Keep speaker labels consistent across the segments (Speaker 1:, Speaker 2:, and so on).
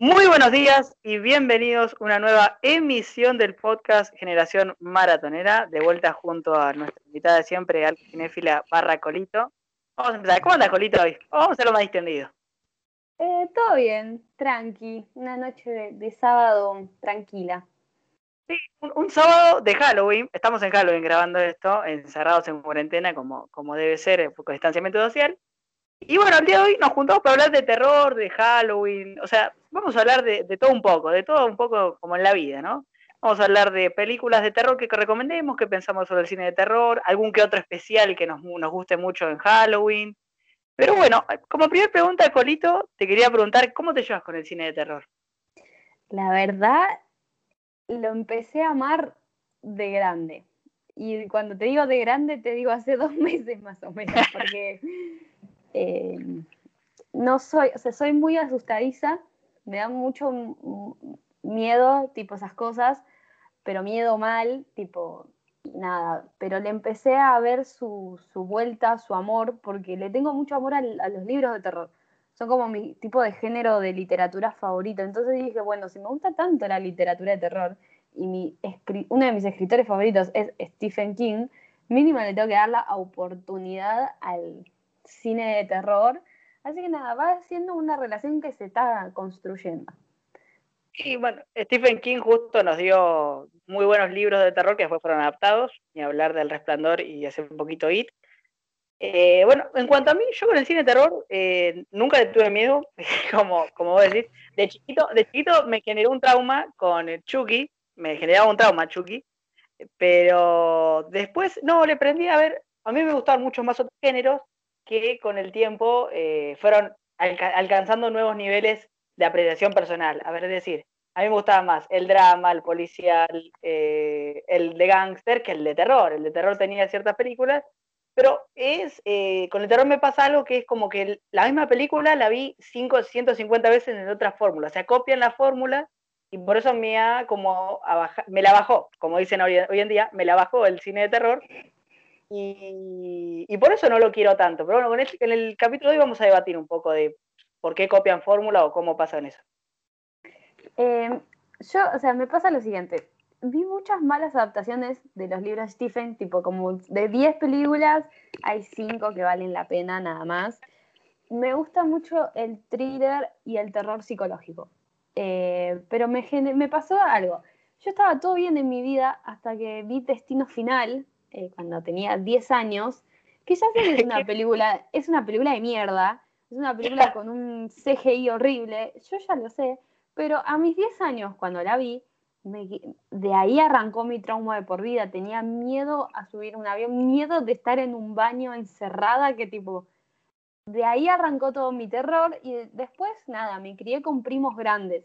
Speaker 1: Muy buenos días y bienvenidos a una nueva emisión del podcast Generación Maratonera, de vuelta junto a nuestra invitada de siempre, Al Cinéfila barra Colito. Vamos a empezar. ¿Cómo anda Colito hoy? Vamos a hacerlo más distendido.
Speaker 2: Eh, todo bien, tranqui, una noche de, sábado tranquila.
Speaker 1: Sí, un, sábado de Halloween, estamos en Halloween grabando esto, encerrados en cuarentena como, como debe ser, eh, con distanciamiento social. Y bueno, el día de hoy nos juntamos para hablar de terror, de Halloween, o sea, vamos a hablar de, todo un poco, de todo un poco como en la vida, ¿no? Vamos a hablar de películas de terror que recomendemos, que pensamos sobre el cine de terror, algún que otro especial que nos, nos guste mucho en Halloween. Pero bueno, como primera pregunta, Colito, te quería preguntar, ¿cómo te llevas con el cine de terror?
Speaker 2: La verdad, lo empecé a amar de grande. Y cuando te digo de grande, te digo hace dos meses más o menos, porque eh, no soy, o sea, soy muy asustadiza, me da mucho miedo, tipo esas cosas, pero miedo mal, tipo, nada, pero le empecé a ver su, vuelta, su amor, porque le tengo mucho amor a, los libros de terror. Son como mi tipo de género de literatura favorito. Entonces dije, bueno, si me gusta tanto la literatura de terror y mi, uno de mis escritores favoritos es Stephen King, mínimo le tengo que dar la oportunidad al cine de terror. Así que nada, va siendo una relación que se está construyendo.
Speaker 1: Y bueno, Stephen King justo nos dio muy buenos libros de terror que después fueron adaptados, y hablar del resplandor y hacer un poquito It. Eh, bueno, en cuanto a mí, yo con el cine de terror eh, nunca le tuve miedo, como, como vos decís. De chiquito, de chiquito me generó un trauma con Chucky, me generaba un trauma Chucky, pero después no, le prendí a ver, a mí me gustaban mucho más otros géneros, que con el tiempo eh, fueron alcanzando nuevos niveles de apreciación personal. A ver, es decir, a mí me gustaba más el drama, el policial, eh, el de gángster que el de terror. El de terror tenía ciertas películas, pero es eh, con el terror me pasa algo que es como que la misma película la vi 5, 150 veces en otra fórmula. O sea, copian la fórmula y por eso me, ha como me la bajó, como dicen hoy en día, me la bajó el cine de terror y, por eso no lo quiero tanto. Pero bueno, en el capítulo de hoy vamos a debatir un poco de por qué copian fórmula o cómo pasa en eso.
Speaker 2: Em, yo, o sea, me pasa lo siguiente. Vi muchas malas adaptaciones de los libros de Stephen, tipo como de 10 películas, hay 5 que valen la pena nada más. Me gusta mucho el thriller y el terror psicológico. Eh, pero me, me pasó algo. Yo estaba todo bien en mi vida hasta que vi Destino Final, eh, cuando tenía 10 años, que ya sé que es una película, es una película de mierda, es una película con un CGI horrible, yo ya lo sé, pero a mis 10 años cuando la vi, de ahí arrancó mi trauma de por vida, tenía miedo a subir un avión, miedo de estar en un baño encerrada, que tipo, de ahí arrancó todo mi terror y después nada, me crié con primos grandes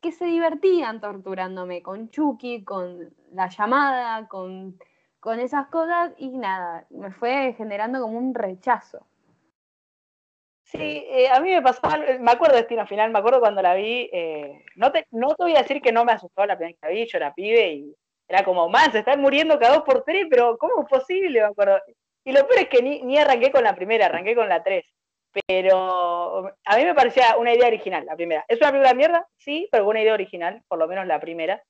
Speaker 2: que se divertían torturándome con Chucky, con la llamada, con con esas cosas y nada, me fue generando como un rechazo.
Speaker 1: Sí, eh, a mí me pasó, me acuerdo de Destino Final, me acuerdo cuando la vi, eh, no, te, no te voy a decir que no me asustó la primera que la vi, yo era pibe y era como, man, se están muriendo cada dos por tres, pero ¿cómo es posible? Me acuerdo. Y lo peor es que ni, ni arranqué con la primera, arranqué con la tres. Pero a mí me parecía una idea original, la primera. ¿Es una película de mierda? Sí, pero una idea original, por lo menos la primera.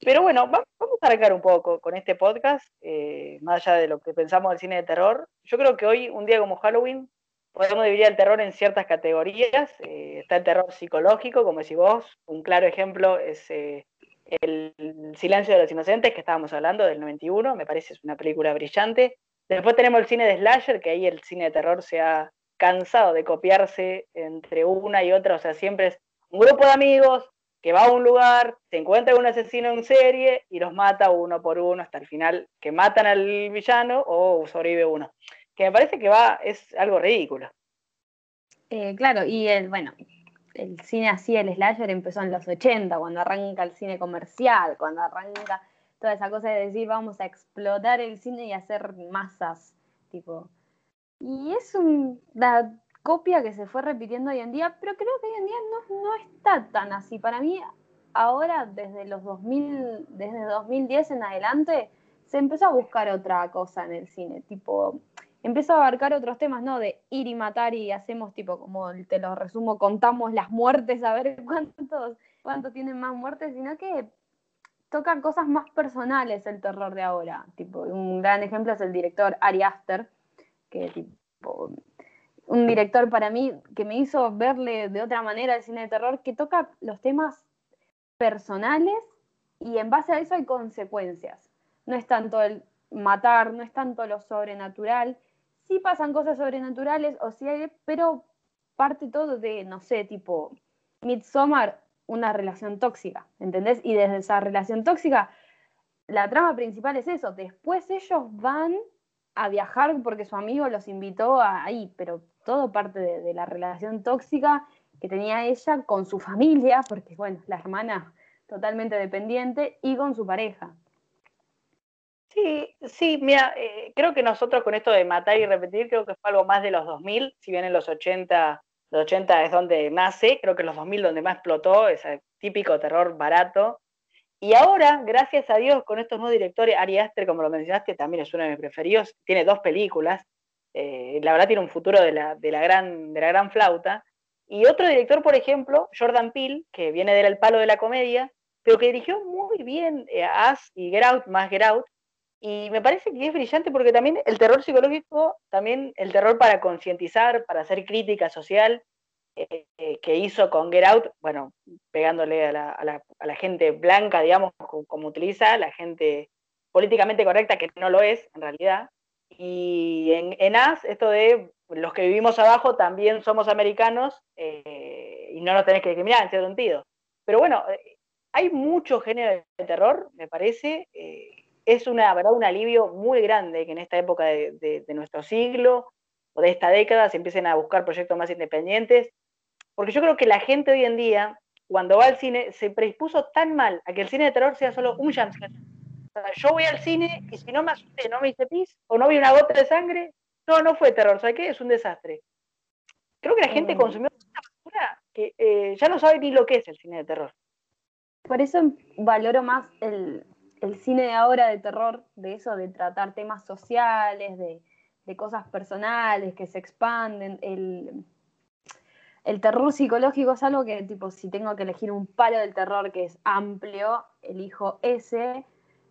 Speaker 1: Pero bueno, vamos a arrancar un poco con este podcast, eh, más allá de lo que pensamos del cine de terror. Yo creo que hoy, un día como Halloween, podemos dividir el terror en ciertas categorías. Eh, está el terror psicológico, como decís vos. Un claro ejemplo es eh, El silencio de los inocentes, que estábamos hablando, del 91. Me parece es una película brillante. Después tenemos el cine de slasher, que ahí el cine de terror se ha cansado de copiarse entre una y otra. O sea, siempre es un grupo de amigos que va a un lugar, se encuentra un asesino en serie y los mata uno por uno hasta el final, que matan al villano o sobrevive uno. Que me parece que va, es algo ridículo.
Speaker 2: Eh, claro, y el, bueno, el cine así, el slasher empezó en los 80, cuando arranca el cine comercial, cuando arranca toda esa cosa de decir vamos a explotar el cine y hacer masas, tipo. Y es un, copia que se fue repitiendo hoy en día, pero creo que hoy en día no, no está tan así. Para mí, ahora, desde los 2000, desde 2010 en adelante, se empezó a buscar otra cosa en el cine, tipo empieza a abarcar otros temas, ¿no? De ir y matar y hacemos tipo, como te lo resumo, contamos las muertes a ver cuántos, cuántos tienen más muertes, sino que toca cosas más personales el terror de ahora. Tipo, un gran ejemplo es el director Ari Aster, que tipo, un director para mí que me hizo verle de otra manera el cine de terror, que toca los temas personales y en base a eso hay consecuencias. No es tanto el matar, no es tanto lo sobrenatural. Sí pasan cosas sobrenaturales, o sí hay, pero parte todo de, no sé, tipo, Midsommar, una relación tóxica, ¿entendés? Y desde esa relación tóxica, la trama principal es eso. Después ellos van a viajar porque su amigo los invitó ahí, pero todo parte de, la relación tóxica que tenía ella con su familia, porque bueno, la hermana totalmente dependiente, y con su pareja.
Speaker 1: Sí, sí, mira, eh, creo que nosotros con esto de matar y repetir, creo que fue algo más de los 2000, si bien en los 80, los 80 es donde nace, creo que en los 2000 donde más explotó, ese típico terror barato. Y ahora, gracias a Dios, con estos nuevos directores, Ari Aster, como lo mencionaste, también es uno de mis preferidos, tiene dos películas, eh, la verdad tiene un futuro de la, de, la gran, de la gran flauta. Y otro director, por ejemplo, Jordan Peele, que viene del palo de la comedia, pero que dirigió muy bien eh, As y Get Out, más Get Out, y me parece que es brillante porque también el terror psicológico, también el terror para concientizar, para hacer crítica social, eh, que hizo con Get Out, bueno, pegándole a la, a la, a la gente blanca, digamos, como, utiliza, la gente políticamente correcta, que no lo es en realidad. Y en, en As, esto de los que vivimos abajo también somos americanos eh, y no nos tenés que discriminar en cierto sentido. Pero bueno, hay mucho género de terror, me parece es una verdad un alivio muy grande que en esta época de, nuestro siglo o de esta década se empiecen a buscar proyectos más independientes, porque yo creo que la gente hoy en día, cuando va al cine, se predispuso tan mal a que el cine de terror sea solo un jumpscare. Yo voy al cine y si no me asusté, no me hice pis, o no vi una gota de sangre, no, no fue terror, ¿sabes qué? Es un desastre. Creo que la gente mm. consumió tanta basura que eh, ya no sabe ni lo que es el cine de terror.
Speaker 2: Por eso valoro más el, el cine de ahora de terror, de eso, de tratar temas sociales, de, cosas personales que se expanden, el, el, terror psicológico es algo que, tipo, si tengo que elegir un palo del terror que es amplio, elijo ese,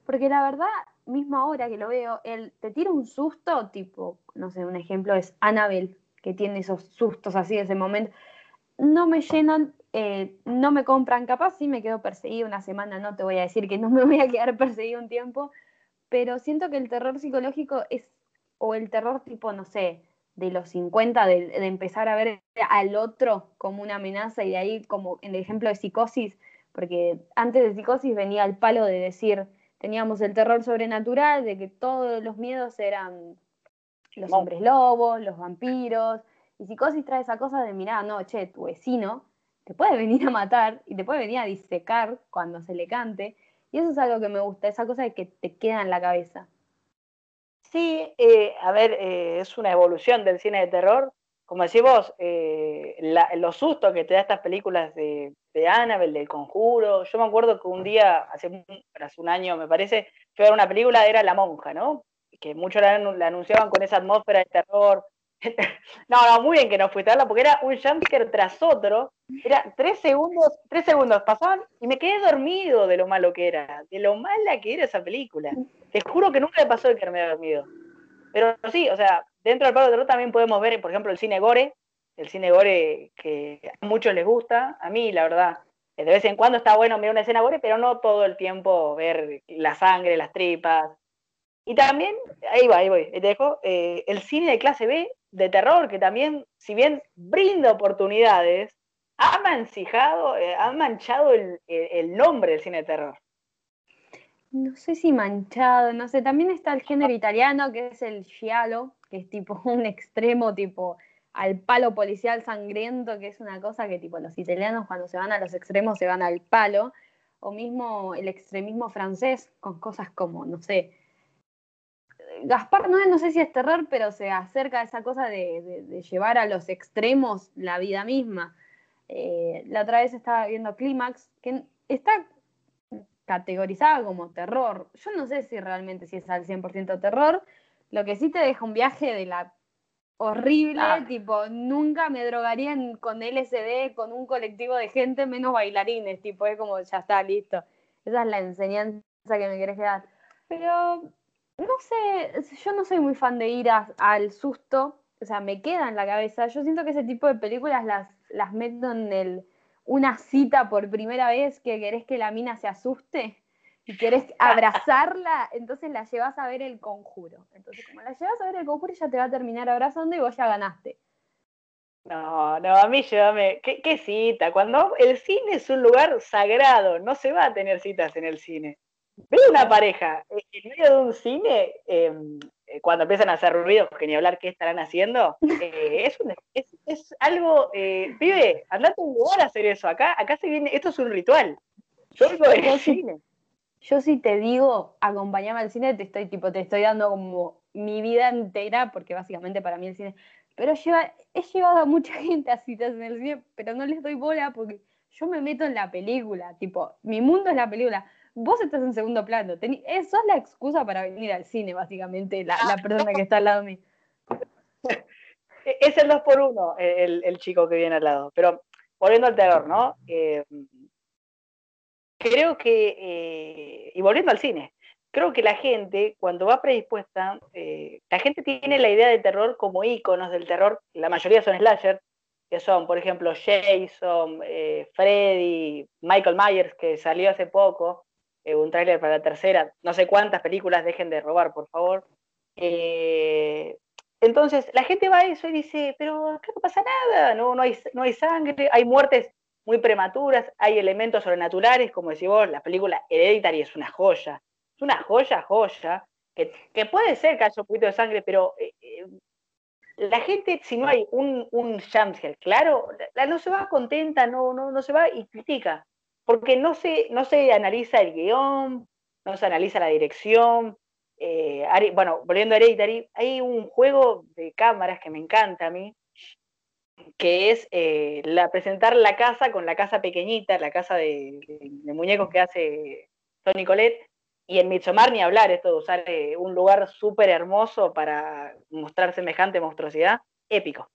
Speaker 2: porque la verdad, mismo ahora que lo veo, él te tira un susto, tipo, no sé, un ejemplo es Annabelle, que tiene esos sustos así de ese momento, no me llenan eh, no me compran, capaz sí me quedo perseguido una semana, no te voy a decir que no me voy a quedar perseguido un tiempo, pero siento que el terror psicológico es, o el terror tipo, no sé, de los 50, de, empezar a ver al otro como una amenaza y de ahí como en el ejemplo de psicosis, porque antes de psicosis venía el palo de decir, teníamos el terror sobrenatural, de que todos los miedos eran los hombres lobos, los vampiros, y psicosis trae esa cosa de, mirá, no, che, tu vecino te puede venir a matar y te puede venir a disecar cuando se le cante. Y eso es algo que me gusta, esa cosa de que te queda en la cabeza.
Speaker 1: Sí, eh, a ver, eh, es una evolución del cine de terror. Como decís vos, eh, los sustos que te da estas películas de, de Annabelle, del Conjuro. Yo me acuerdo que un día, hace, un año me parece, fue a ver una película, era La Monja, ¿no? Que muchos la, la anunciaban con esa atmósfera de terror, no, no, muy bien que no fuiste a verla, porque era un jumpscare tras otro. Era tres segundos, tres segundos pasaban y me quedé dormido de lo malo que era, de lo mala que era esa película. Te juro que nunca me pasó de quedarme dormido. Pero sí, o sea, dentro del palo de terror también podemos ver, por ejemplo, el cine gore, el cine gore que a muchos les gusta, a mí la verdad, de vez en cuando está bueno ver una escena gore, pero no todo el tiempo ver la sangre, las tripas. Y también, ahí va, ahí voy, te dejo, eh, el cine de clase B de terror que también, si bien brinda oportunidades, ha manchado, eh, ha manchado el, nombre del cine de terror.
Speaker 2: No sé si manchado, no sé, también está el género italiano que es el giallo, que es tipo un extremo tipo al palo policial sangriento, que es una cosa que tipo los italianos cuando se van a los extremos se van al palo, o mismo el extremismo francés con cosas como, no sé, Gaspar no, no sé si es terror, pero se acerca a esa cosa de, llevar a los extremos la vida misma. Eh, la otra vez estaba viendo Clímax, que está categorizada como terror. Yo no sé si realmente si es al 100% terror. Lo que sí te deja un viaje de la horrible,
Speaker 1: Ah.
Speaker 2: tipo, nunca me drogarían con LSD, con un colectivo de gente, menos bailarines, tipo, es como, ya está, listo. Esa es la enseñanza que me querés dar. Pero, no sé, yo no soy muy fan de ir a- al susto, o sea, me queda en la cabeza. Yo siento que ese tipo de películas las, las meto en el, una cita por primera vez que querés que la mina se asuste y querés abrazarla, entonces la llevas a ver el conjuro. Entonces, como la llevas a ver el conjuro, ella te va a terminar abrazando y vos ya ganaste.
Speaker 1: No, no, a mí llévame. ¿Qué, qué cita? Cuando el cine es un lugar sagrado, no se va a tener citas en el cine. Veo una pareja eh, en medio de un cine, eh, eh, cuando empiezan a hacer ruidos, que ni hablar qué estarán haciendo, eh, es, un- es, es algo, eh, pibe, andate a un lugar a hacer eso. Acá, acá se viene, esto es un ritual. Yo vengo del cine.
Speaker 2: Yo si te digo, acompañame al cine, te estoy tipo, te estoy dando como mi vida entera, porque básicamente para mí el cine. Pero lleva, he llevado a mucha gente a citas en el cine, pero no les doy bola porque yo me meto en la película, tipo, mi mundo es la película. Vos estás en segundo plano. eso es la excusa para venir al cine, básicamente, la, la persona que está al lado mío.
Speaker 1: E- Es el 2 por 1 el, el chico que viene al lado. Pero volviendo al terror, ¿no? Eh, creo que, eh, y volviendo al cine, creo que la gente, cuando va predispuesta, eh, la gente tiene la idea de terror como íconos del terror, la mayoría son slasher, que son, por ejemplo, Jason, eh, Freddy, Michael Myers, que salió hace poco, un tráiler para la tercera, no sé cuántas películas, dejen de robar, por favor. Entonces, la gente va a eso y dice, pero acá no pasa nada, no, no, hay, no hay sangre, hay muertes muy prematuras, hay elementos sobrenaturales, como decís vos, la película Hereditary es una joya, es una joya, joya, que, que puede ser que haya un poquito de sangre, pero eh, eh, la gente, si no hay un, un claro, la, no se va contenta, no, no, no se va y critica, porque no se, no se analiza el guion, no se analiza la dirección, eh, bueno, volviendo a Hereditary, hay un juego de cámaras que me encanta a mí, que es eh, la, presentar la casa con la casa pequeñita, la casa de, muñecos que hace Tony Colette, y en Midsommar ni hablar, esto de usar eh, un lugar súper hermoso para mostrar semejante monstruosidad, épico.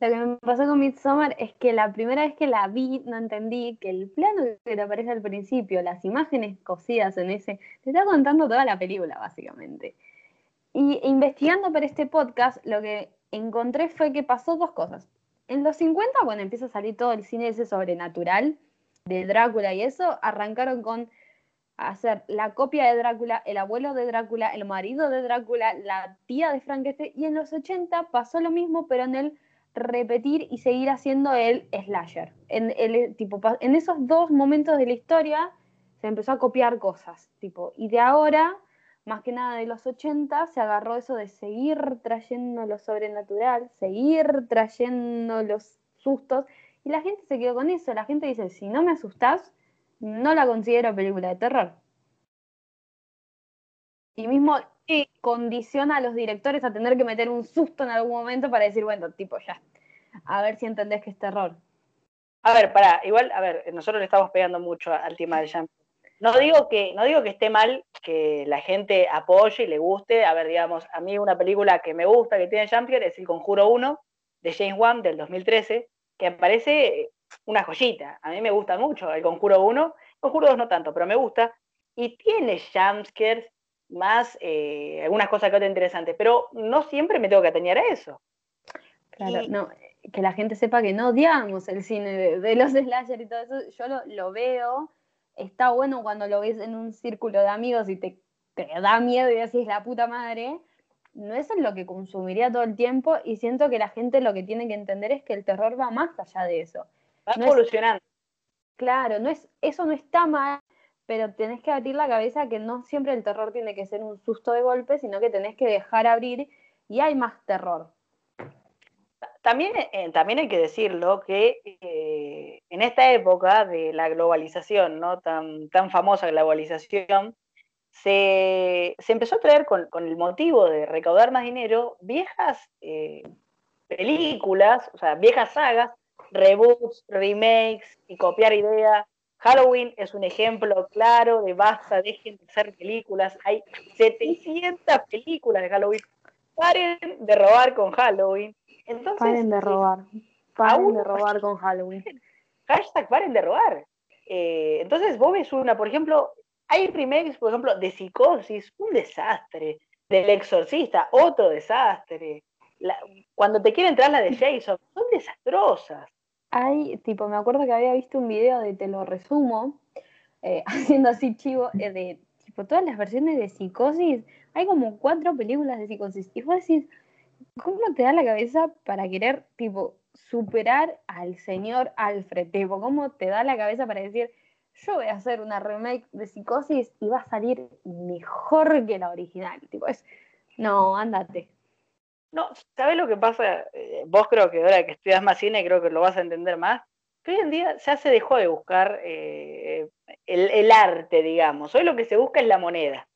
Speaker 2: Lo que me pasó con Midsommar es que la primera vez que la vi no entendí que el plano que te aparece al principio, las imágenes cosidas en ese, te está contando toda la película, básicamente. Y investigando para este podcast, lo que encontré fue que pasó dos cosas. En los 50, cuando empieza a salir todo el cine ese sobrenatural de Drácula y eso, arrancaron con hacer la copia de Drácula, el abuelo de Drácula, el marido de Drácula, la tía de Frankenstein, y en los 80 pasó lo mismo, pero en el repetir y seguir haciendo el slasher. En, el, tipo, en esos dos momentos de la historia se empezó a copiar cosas, tipo, y de ahora, más que nada de los 80, se agarró eso de seguir trayendo lo sobrenatural, seguir trayendo los sustos, y la gente se quedó con eso, la gente dice, si no me asustás, no la considero película de terror. Y mismo condiciona a los directores a tener que meter un susto en algún momento para decir, bueno, tipo, ya, a ver si entendés que es terror.
Speaker 1: A ver, pará, igual, a ver, nosotros le estamos pegando mucho al tema del jump. No digo que, no digo que esté mal que la gente apoye y le guste. A ver, digamos, a mí una película que me gusta, que tiene jumpscare, es El Conjuro 1, de James Wan, del 2013, que me parece una joyita. A mí me gusta mucho El Conjuro 1, El Conjuro 2 no tanto, pero me gusta. Y tiene jumpscares más, eh, algunas cosas que otras interesantes, pero no siempre me tengo que atañer a eso.
Speaker 2: Claro,
Speaker 1: Y-
Speaker 2: no, que la gente sepa que no odiamos el cine de, de los slasher y todo eso. Yo lo, lo veo, está bueno cuando lo ves en un círculo de amigos y te, te da miedo y decís la puta madre. No es lo que consumiría todo el tiempo y siento que la gente lo que tiene que entender es que el terror va más allá de eso.
Speaker 1: Va
Speaker 2: No es-
Speaker 1: evolucionando.
Speaker 2: Claro, no es, eso no está mal, pero tenés que abrir la cabeza que no siempre el terror tiene que ser un susto de golpe, sino que tenés que dejar abrir y hay más terror.
Speaker 1: También, eh, también hay que decirlo que eh, en esta época de la globalización, ¿no? tan, tan famosa globalización, se, se empezó a traer con, con el motivo de recaudar más dinero viejas eh, películas, o sea, viejas sagas, reboots, remakes y copiar ideas. Halloween es un ejemplo claro de basta, dejen de hacer películas. Hay 700 películas de Halloween. Paren de robar con Halloween. Entonces,
Speaker 2: paren de robar. Paren de robar con Halloween.
Speaker 1: Hashtag paren de robar. Eh, entonces vos ves una, por ejemplo, hay remakes, por ejemplo, de Psicosis, un desastre. Del Exorcista, otro desastre. cuando te quieren entrar la de Jason, son desastrosas.
Speaker 2: Hay, tipo, me acuerdo que había visto un video de Te lo resumo, eh, haciendo así chivo, eh, de tipo todas las versiones de Psicosis. Hay como cuatro películas de Psicosis. Y vos decís, ¿cómo te da la cabeza para querer, tipo, superar al señor Alfred? Tipo, ¿cómo te da la cabeza para decir, yo voy a hacer una remake de Psicosis y va a salir mejor que la original. Tipo, es, no, ándate.
Speaker 1: No, ¿sabes lo que pasa? Eh, vos creo que ahora que estudias más cine, creo que lo vas a entender más. Que hoy en día ya se dejó de buscar eh, el, arte, digamos. Hoy lo que se busca es la moneda.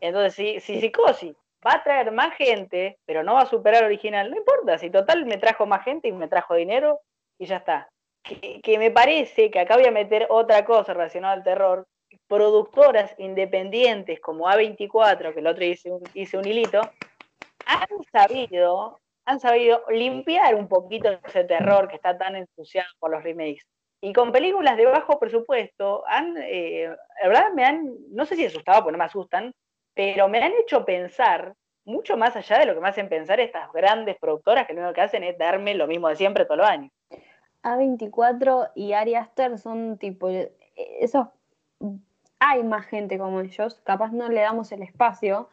Speaker 1: Entonces, si, si Psicosis va a traer más gente, pero no va a superar al original, no importa. Si total me trajo más gente y me trajo dinero y ya está que, me parece que acá voy a meter otra cosa relacionada al terror, productoras independientes como A24, que el otro hice un, hice un hilito, han sabido, han sabido limpiar un poquito ese terror que está tan ensuciado por los remakes. Y con películas de bajo presupuesto, han, eh, la verdad me han, no sé si asustado, porque no me asustan, pero me han hecho pensar mucho más allá de lo que me hacen pensar estas grandes productoras que lo único que hacen es darme lo mismo de siempre todos los años.
Speaker 2: A24 y Ari Aster son tipo, esos, hay más gente como ellos, capaz no le damos el espacio,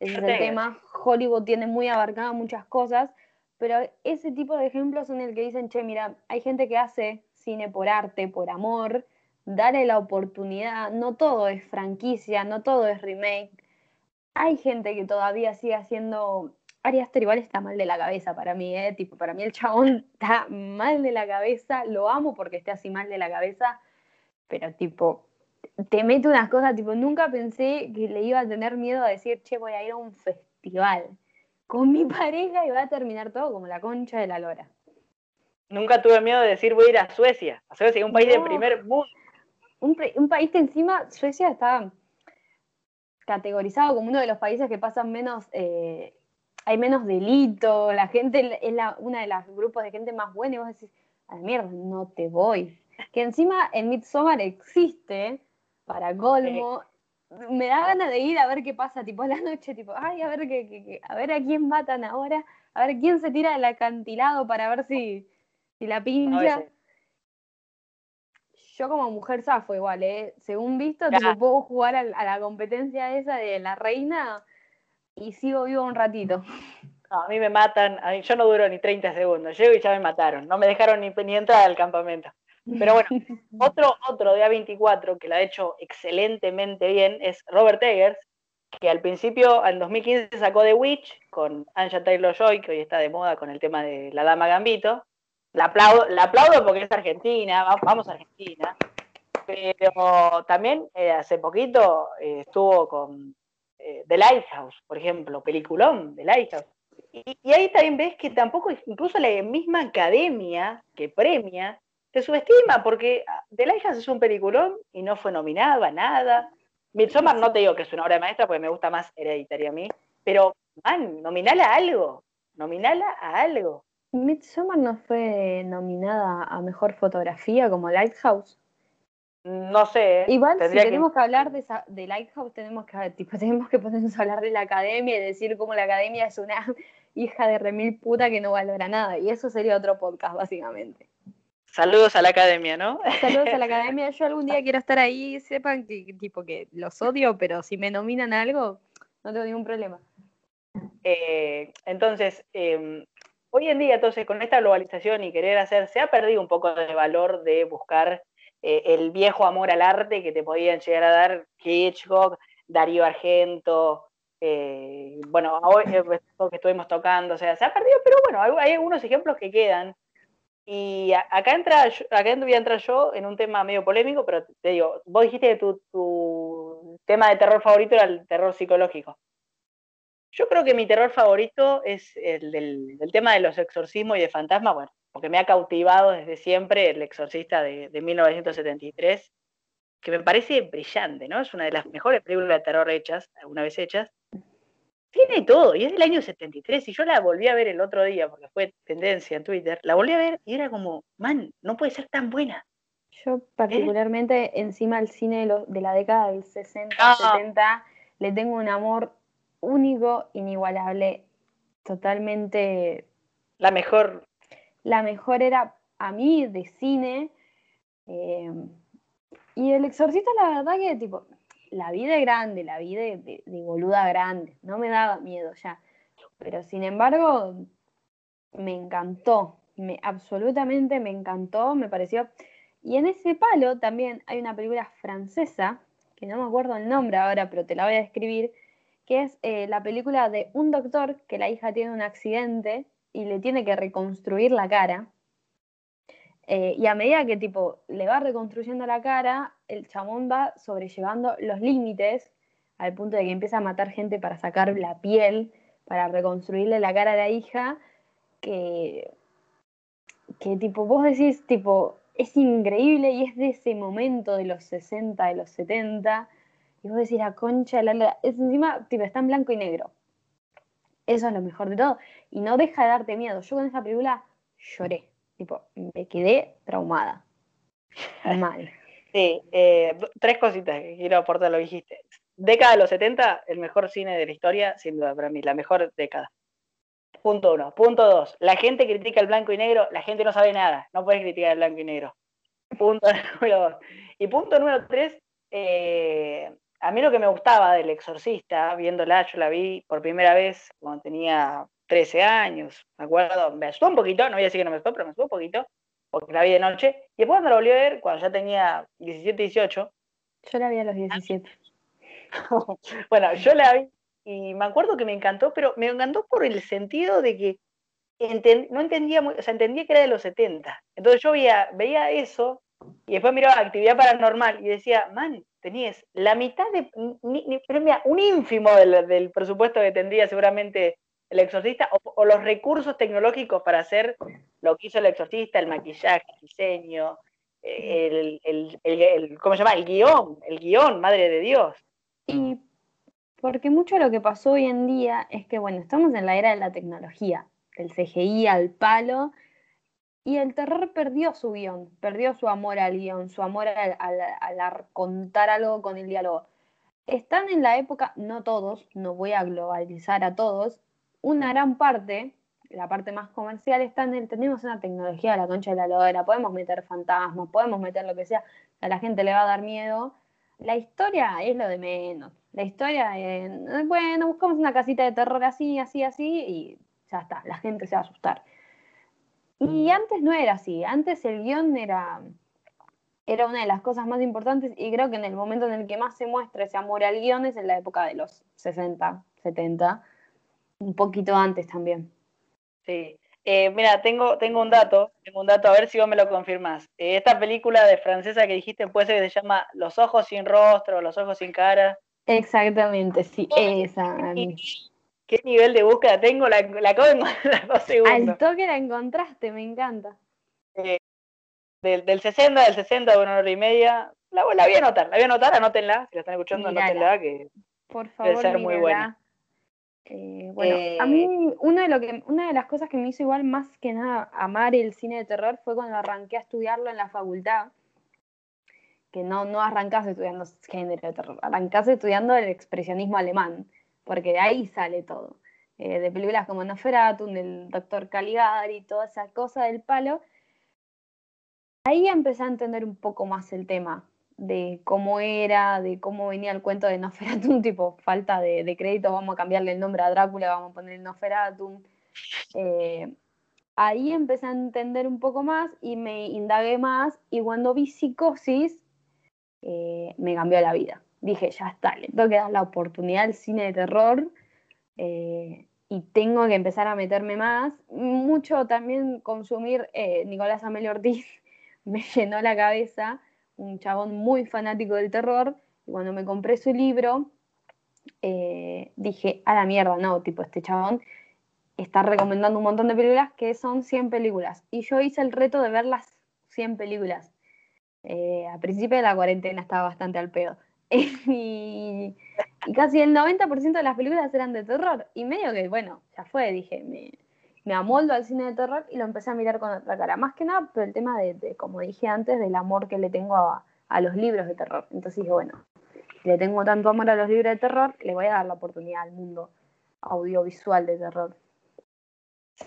Speaker 2: ese es el tema, Hollywood tiene muy abarcada muchas cosas, pero ese tipo de ejemplos son el que dicen, che, mira, hay gente que hace cine por arte, por amor, dale la oportunidad, no todo es franquicia, no todo es remake, hay gente que todavía sigue haciendo Ari Aster igual está mal de la cabeza para mí, ¿eh? Tipo, para mí el chabón está mal de la cabeza, lo amo porque esté así mal de la cabeza, pero tipo, te mete unas cosas, tipo, nunca pensé que le iba a tener miedo a decir, che, voy a ir a un festival con mi pareja y va a terminar todo como la concha de la lora.
Speaker 1: Nunca tuve miedo de decir voy a ir a Suecia, a Suecia, un país de primer mundo.
Speaker 2: Un, un país que encima, Suecia está categorizado como uno de los países que pasan menos... Eh, hay menos delito, la gente es la, una de los grupos de gente más buena y vos decís, a la mierda, no te voy. Que encima en Midsommar existe, para colmo, me da ganas de ir a ver qué pasa, tipo a la noche, tipo, ay, a ver, qué, a ver a quién matan ahora, a ver quién se tira del acantilado para ver si, si la pincha. Yo como mujer zafo igual, ¿eh? Según visto, tipo, puedo jugar a, a la competencia esa de la reina y sigo vivo un ratito.
Speaker 1: a mí me matan, a mí, yo no duro ni 30 segundos, llego y ya me mataron, no me dejaron ni, ni entrar al campamento. Pero bueno, otro, otro de A24 que lo ha hecho excelentemente bien es Robert Eggers, que al principio, en 2015, sacó The Witch con Anja Taylor-Joy, que hoy está de moda con el tema de la Dama Gambito. La aplaudo, la aplaudo porque es argentina, vamos a Argentina. Pero también eh, hace poquito eh, estuvo con eh, The Lighthouse, por ejemplo, peliculón The Lighthouse. Y, ahí también ves que tampoco, incluso la misma academia que premia, se subestima, porque ah, The Lighthouse es un peliculón y no fue nominado a nada. Midsommar no te digo que es una obra maestra porque me gusta más Hereditaria a mí, pero, man, nominala a algo, nominala a algo.
Speaker 2: Midsommar no fue nominada a Mejor Fotografía como Lighthouse.
Speaker 1: No sé. ¿eh?
Speaker 2: Igual, si tenemos que, hablar de, de, Lighthouse, tenemos que, tipo, tenemos que ponernos a hablar de la academia y decir cómo la academia es una hija de remil puta que no valora nada. Y eso sería otro podcast, básicamente.
Speaker 1: Saludos a la academia, ¿no?
Speaker 2: Saludos a la academia. Yo algún día quiero estar ahí. Sepan que, tipo, que los odio, pero si me nominan algo, no tengo ningún problema.
Speaker 1: Eh, entonces, em, hoy en día, entonces, con esta globalización y querer hacer, se ha perdido un poco de valor de buscar eh, el viejo amor al arte que te podían llegar a dar Hitchcock, Darío Argento, eh, bueno, hoy eh, pues, que estuvimos tocando, o sea, se ha perdido, pero bueno, hay, algunos ejemplos que quedan. Y acá entra, acá voy a entrar yo en un tema medio polémico, pero te digo, vos dijiste que tu tema de terror favorito era el terror psicológico. Yo creo que mi terror favorito es el del, tema de los exorcismos y de fantasmas, bueno, porque me ha cautivado desde siempre El Exorcista de, 1973. que me parece brillante, ¿no? Es una de las mejores películas de terror hechas, alguna vez hechas. Tiene todo, y es del año 73, y yo la volví a ver el otro día, porque fue tendencia en Twitter, la volví a ver y era como, man, no puede ser tan buena.
Speaker 2: Yo particularmente encima al cine de, la década del 60, 70, ah. le tengo un amor único, inigualable, totalmente...
Speaker 1: La mejor.
Speaker 2: La mejor era a mí de cine. Eh, y el exorcista, la verdad que tipo, la vida es grande, la vida de, de, boluda grande, no me daba miedo ya. Pero sin embargo, me encantó, me, absolutamente me encantó, me pareció y en ese palo también hay una película francesa, que no me acuerdo el nombre ahora, pero te la voy a describir, que es eh, la película de un doctor que la hija tiene un accidente y le tiene que reconstruir la cara. Eh, y a medida que tipo le va reconstruyendo la cara, el chamón va sobrellevando los límites al punto de que empieza a matar gente para sacar la piel, para reconstruirle la cara a la hija, que, que tipo, vos decís, tipo, es increíble y es de ese momento de los 60, de los 70. Y vos decís, la concha de la... Es encima, tipo, está en blanco y negro. Eso es lo mejor de todo. Y no deja de darte miedo. Yo con esa película lloré. Tipo, me quedé traumada. Mal.
Speaker 1: Sí, eh, tres cositas que quiero aportar lo dijiste. Década de los 70, el mejor cine de la historia, sin duda para mí, la mejor década. Punto uno. Punto dos. La gente critica el blanco y negro, la gente no sabe nada. No puedes criticar el blanco y negro. Punto número dos. Y punto número tres, eh, a mí lo que me gustaba del exorcista, viéndola, yo la vi por primera vez cuando tenía 13 años, me acuerdo, me asustó un poquito, no voy a decir que no me asustó, pero me asustó un poquito, porque la vi de noche, y después cuando la volví a ver, cuando ya tenía 17, 18.
Speaker 2: Yo la vi a los 17.
Speaker 1: bueno, yo la vi y me acuerdo que me encantó, pero me encantó por el sentido de que no entendía, muy, o sea, entendía que era de los 70. Entonces yo veía, veía eso y después miraba actividad paranormal y decía, man, tenías la mitad de, pero mira, un ínfimo del, presupuesto que tendría seguramente el exorcista o, los recursos tecnológicos para hacer lo que hizo el exorcista, el maquillaje, el diseño, el, el, el, ¿cómo se llama? El guion, el guion, madre de Dios.
Speaker 2: Y porque mucho lo que pasó hoy en día es que, bueno, estamos en la era de la tecnología, del CGI al palo, y el terror perdió su guion, perdió su amor al guion, su amor al, contar algo con el diálogo. Están en la época, no todos, no voy a globalizar a todos, una gran parte, la parte más comercial, están en, tenemos una tecnología de la concha de la lodera, podemos meter fantasmas, podemos meter lo que sea, a la gente le va a dar miedo. La historia es lo de menos la historia, en, bueno, buscamos una casita de terror así, así, así, y ya está, la gente se va a asustar. Y antes no era así, antes el guion era, era una de las cosas más importantes y creo que en el momento en el que más se muestra ese amor al guion es en la época de los 60, 70, un poquito antes también.
Speaker 1: Sí, eh, mira, tengo, tengo un dato, tengo un dato, a ver si vos me lo confirmás. Eh, esta película de francesa que dijiste puede ser que se llama Los ojos sin rostro, Los ojos sin cara.
Speaker 2: Exactamente, sí, esa.
Speaker 1: ¿Qué nivel de búsqueda tengo? La, la acabo de encontrar dos segundos.
Speaker 2: Al toque la encontraste, me encanta.
Speaker 1: Eh, del, del 60, del 60, una hora y media. La, la voy a anotar, la voy a anotar, anótenla, si la están escuchando, anótenla, que
Speaker 2: Por favor, debe ser muy buena. Eh, bueno, a mí eh, una de, lo que, una de las cosas que me hizo igual más que nada amar el cine de terror fue cuando arranqué a estudiarlo en la facultad que no, no arrancás estudiando género de terror, arrancás estudiando el expresionismo alemán, porque de ahí sale todo. Eh, de películas como Nosferatu, del Doctor Caligari, toda esa cosa del palo. Ahí empecé a entender un poco más el tema de cómo era, de cómo venía el cuento de Nosferatu, tipo falta de, de crédito, vamos a cambiarle el nombre a Drácula, vamos a poner Nosferatu. Eh, ahí empecé a entender un poco más y me indagué más y cuando vi Psicosis eh, me cambió la vida. Dije, ya está, le tengo que dar la oportunidad al cine de terror eh, y tengo que empezar a meterme más. Mucho también consumir eh, Nicolás Amelio Ortiz me llenó la cabeza, un chabón muy fanático del terror, y cuando me compré su libro, dije, a la mierda, no, tipo, este chabón está recomendando un montón de películas que son 100 películas. Y yo hice el reto de ver las 100 películas Eh, a principio de la cuarentena estaba bastante al pedo. y, casi el 90% de las películas eran de terror. Y medio que, bueno, ya fue, dije, me, me amoldo al cine de terror y lo empecé a mirar con otra cara. Más que nada por el tema de, como dije antes, del amor que le tengo a, a los libros de terror. Entonces dije, bueno, le tengo tanto amor a los libros de terror, le voy a dar la oportunidad al mundo audiovisual de terror.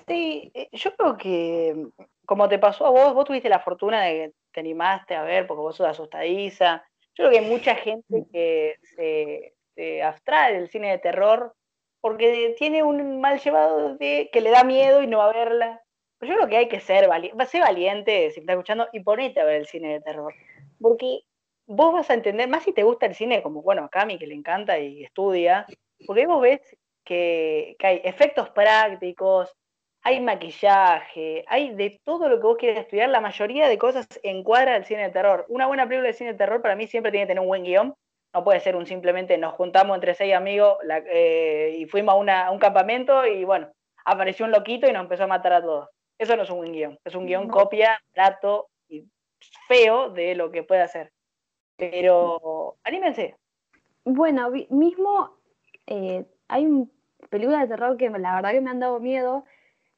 Speaker 1: Sí, eh, yo creo que como te pasó a vos, vos tuviste la fortuna de que te animaste a ver porque vos sos asustadiza. Yo creo que hay mucha gente que se, se abstrae del cine de terror porque tiene un mal llevado de que le da miedo y no va a verla. Pero yo creo que hay que ser valiente, ser valiente si estás escuchando y ponete a ver el cine de terror. Porque vos vas a entender, más si te gusta el cine, como bueno, a Cami que le encanta y estudia, porque vos ves que, hay efectos prácticos, hay maquillaje, hay de todo lo que vos quieras estudiar, la mayoría de cosas encuadra el cine de terror. Una buena película de cine de terror para mí siempre tiene que tener un buen guion, no puede ser un simplemente nos juntamos entre seis amigos eh, y fuimos a, un campamento y bueno, apareció un loquito y nos empezó a matar a todos. Eso no es un buen guion, es un guion copia, trato y feo de lo que puede hacer. Pero anímense.
Speaker 2: Bueno, mismo eh, hay un películas de terror que la verdad que me han dado miedo,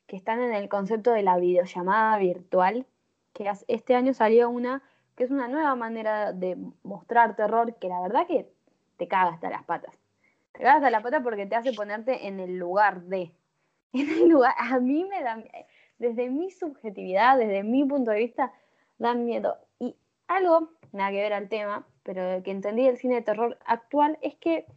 Speaker 2: que están en el concepto de la videollamada virtual, que este año salió una que es una nueva manera de mostrar terror que la verdad que te caga hasta las patas. Te caga hasta las patas porque te hace ponerte en el lugar de. En el lugar, a mí me da, desde mi subjetividad, desde mi punto de vista, dan miedo. Y algo, nada que ver al tema, pero que entendí del cine de terror actual es que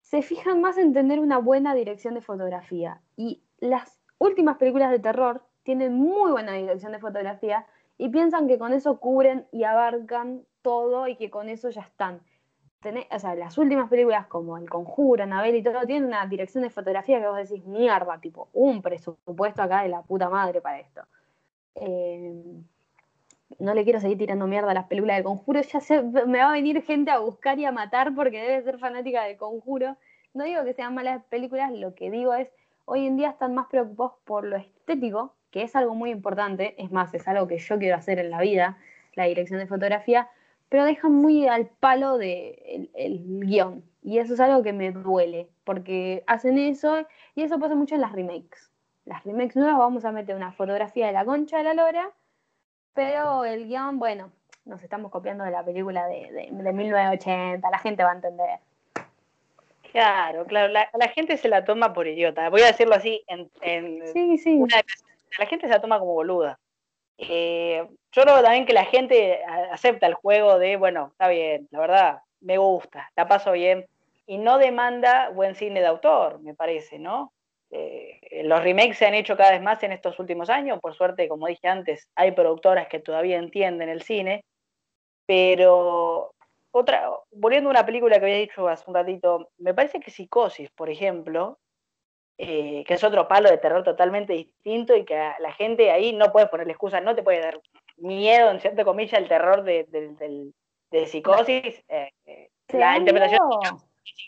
Speaker 2: se fijan más en tener una buena dirección de fotografía. Y las últimas películas de terror tienen muy buena dirección de fotografía y piensan que con eso cubren y abarcan todo y que con eso ya están. o sea, las últimas películas como El Conjuro, Anabel y todo, tienen una dirección de fotografía que vos decís, mierda, tipo, un presupuesto acá de la puta madre para esto. Eh, no le quiero seguir tirando mierda a las películas de Conjuro, ya sé, me va a venir gente a buscar y a matar porque debe ser fanática de Conjuro. No digo que sean malas películas, lo que digo es, hoy en día están más preocupados por lo estético, que es algo muy importante, es más, es algo que yo quiero hacer en la vida, la dirección de fotografía, pero dejan muy al palo de el, guion. Y eso es algo que me duele, porque hacen eso, y eso pasa mucho en las remakes. Las remakes nuevas vamos a meter una fotografía de la concha de la lora pero el guion, bueno, nos estamos copiando de la película de, de, 1980, la gente va a entender.
Speaker 1: Claro, claro, la, gente se la toma por idiota. Voy a decirlo así, en,
Speaker 2: sí, sí.
Speaker 1: la gente se la toma como boluda. Eh, yo creo también que la gente acepta el juego de, bueno, está bien, la verdad, me gusta, la paso bien, y no demanda buen cine de autor, me parece, ¿no? Eh, los remakes se han hecho cada vez más en estos últimos años, por suerte, como dije antes, hay productoras que todavía entienden el cine, pero otra, volviendo a una película que había dicho hace un ratito, me parece que Psicosis, por ejemplo, eh, que es otro palo de terror totalmente distinto y que la gente ahí no puede ponerle excusa, no te puede dar miedo, en cierta comilla, el terror de, Psicosis. Eh, la interpretación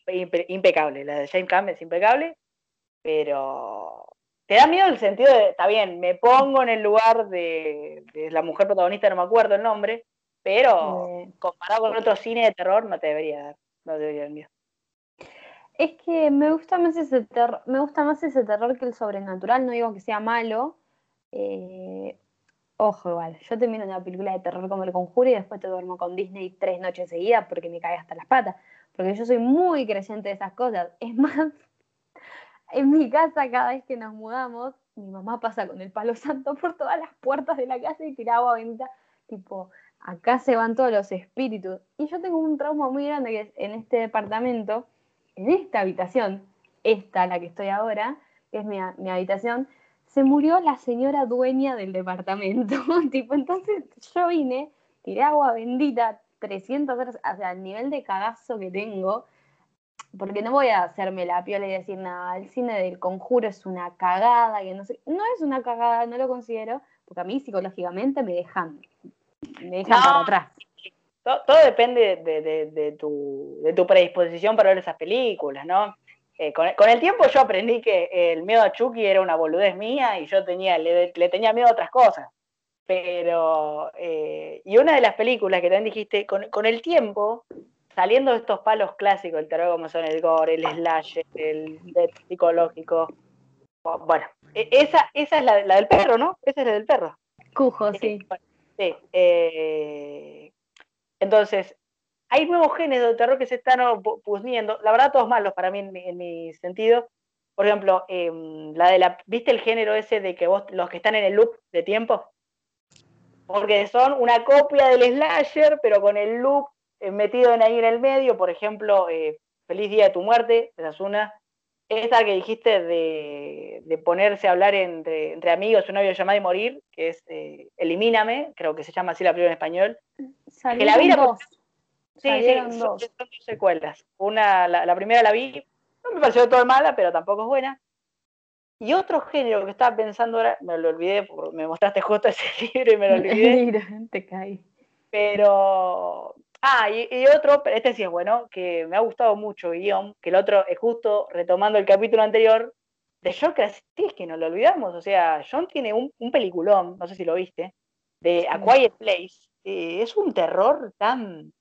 Speaker 1: es impecable, la de James Cameron es impecable, pero te da miedo el sentido de, está bien, me pongo en el lugar de, la mujer protagonista, no me acuerdo el nombre, pero comparado con otro cine de terror no te debería dar, no debería dar miedo.
Speaker 2: Es que me gusta más ese terror, me gusta más ese terror que el sobrenatural, no digo que sea malo. Eh, ojo, igual, yo te miro una película de terror como El Conjuro y después te duermo con Disney tres noches seguidas porque me cae hasta las patas. Porque yo soy muy creyente de esas cosas. Es más, en mi casa, cada vez que nos mudamos, mi mamá pasa con el palo santo por todas las puertas de la casa y tira agua bendita. Tipo, acá se van todos los espíritus. Y yo tengo un trauma muy grande que en este departamento, en esta habitación, esta, la que estoy ahora, que es mi, mi habitación, se murió la señora dueña del departamento. tipo, entonces yo vine, tiré agua bendita 300 horas, o sea, el nivel de cagazo que tengo porque no voy a hacerme la piola y decir nada, el cine del conjuro es una cagada, que no sé, no es una cagada, no lo considero, porque a mí psicológicamente me dejan, me dejan para atrás.
Speaker 1: Todo, depende de, tu, de tu predisposición para ver esas películas, ¿no? Eh, con, el tiempo yo aprendí que el miedo a Chucky era una boludez mía y yo tenía, le, le tenía miedo a otras cosas. Pero, eh, y una de las películas que también dijiste, con, el tiempo, saliendo de estos palos clásicos del terror como son el gore, el slash, el psicológico, bueno, e, esa, esa es la, del perro, ¿no? Esa es la del perro.
Speaker 2: Cujo, eh, sí.
Speaker 1: Sí. Eh, entonces, hay nuevos géneros de terror que se están poniendo, la verdad todos malos para mí en mi, sentido. Por ejemplo, em, la de la, ¿viste el género ese de que vos, los que están en el loop de tiempo? Porque son una copia del slasher, pero con el loop eh, metido en ahí en el medio, por ejemplo, Feliz Día de tu Muerte, esa es una, esa que dijiste de, ponerse a hablar entre, entre, amigos, una videollamada y morir, que es eh, Elimíname, creo que se llama así la película en español.
Speaker 2: que la vida dos.
Speaker 1: Sí, sí, son, dos secuelas. Una, la, primera la vi, no me pareció todo mala, pero tampoco es buena. Y otro género que estaba pensando ahora, me lo olvidé, porque me mostraste justo ese libro y me lo olvidé.
Speaker 2: te caí.
Speaker 1: Pero Ah, y, otro, pero este sí es bueno, que me ha gustado mucho, guion, que el otro es justo retomando el capítulo anterior, de es que no lo olvidamos, o sea, John tiene un, peliculón, no sé si lo viste, de A Quiet Place, eh, es un terror tan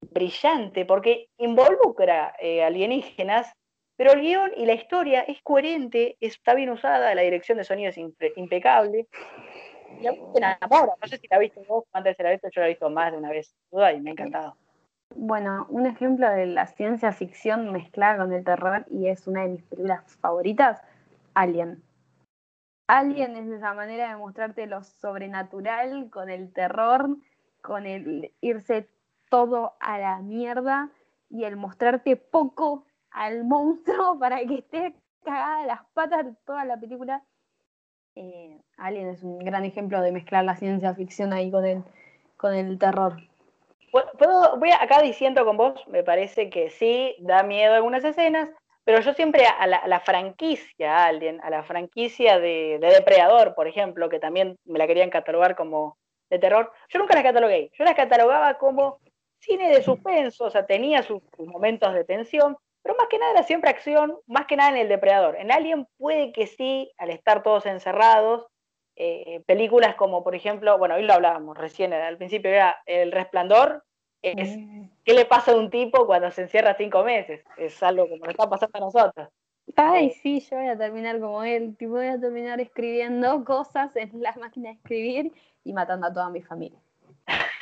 Speaker 1: brillante, porque involucra eh, alienígenas, pero el guion y la historia es coherente, está bien usada, la dirección de sonido es impecable, No sé si la viste vos, antes de la visto, yo la he visto más de una vez, y me ha encantado.
Speaker 2: Bueno, un ejemplo de la ciencia ficción mezclada con el terror, y es una de mis películas favoritas, Alien. Alien es esa manera de mostrarte lo sobrenatural con el terror, con el irse todo a la mierda y el mostrarte poco al monstruo para que esté cagada las patas toda la película eh, Alien es un gran ejemplo de mezclar la ciencia ficción ahí con el, con el terror.
Speaker 1: ¿Puedo, voy acá diciendo con vos, me parece que sí, da miedo algunas escenas, pero yo siempre a la, franquicia Alien, a la franquicia de, Depredador, por ejemplo, que también me la querían catalogar como de terror, yo nunca la catalogué, yo la catalogaba como cine de suspenso, o sea, tenía sus momentos de tensión, pero más que nada era siempre acción, más que nada en el depredador. En Alien puede que sí, al estar todos encerrados, eh, películas como por ejemplo, bueno, hoy lo hablábamos recién al principio, era El Resplandor, es mm. qué le pasa a un tipo cuando se encierra cinco meses, es algo como nos está pasando a nosotros.
Speaker 2: Ay, eh, sí, yo voy a terminar como él, tipo voy a terminar escribiendo cosas en la máquina de escribir y matando a toda mi familia.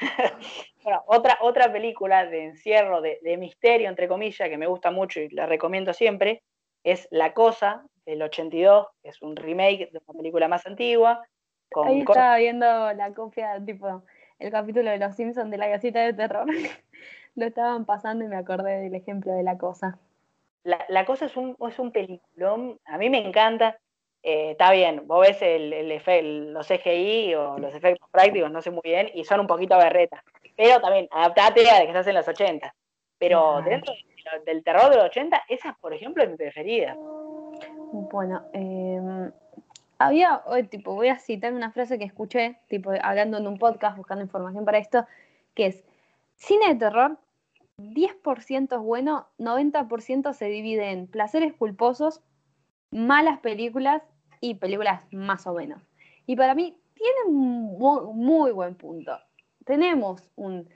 Speaker 1: bueno, otra, otra película de encierro, de, misterio, entre comillas, que me gusta mucho y la recomiendo siempre, es La Cosa, del 82, que es un remake de una película más antigua.
Speaker 2: Ahí estaba viendo la copia, tipo, el capítulo de Los Simpsons de la gasita de terror. Lo estaban pasando y me acordé del ejemplo de La Cosa.
Speaker 1: La, Cosa es un, es un peliculón, a mí me encanta. Eh, está bien, vos ves el, el, los CGI o los efectos prácticos, no sé muy bien, y son un poquito berretas. Pero también, adaptate a que estás en los 80. Pero dentro del terror de los 80, esa, por ejemplo, es mi preferida.
Speaker 2: Bueno, em, había, tipo, voy a citar una frase que escuché, tipo, hablando en un podcast, buscando información para esto, que es, cine de terror, 10% es bueno, 90% se divide en placeres culposos, malas películas y películas más o menos. Y para mí tiene un muy, buen punto. Tenemos un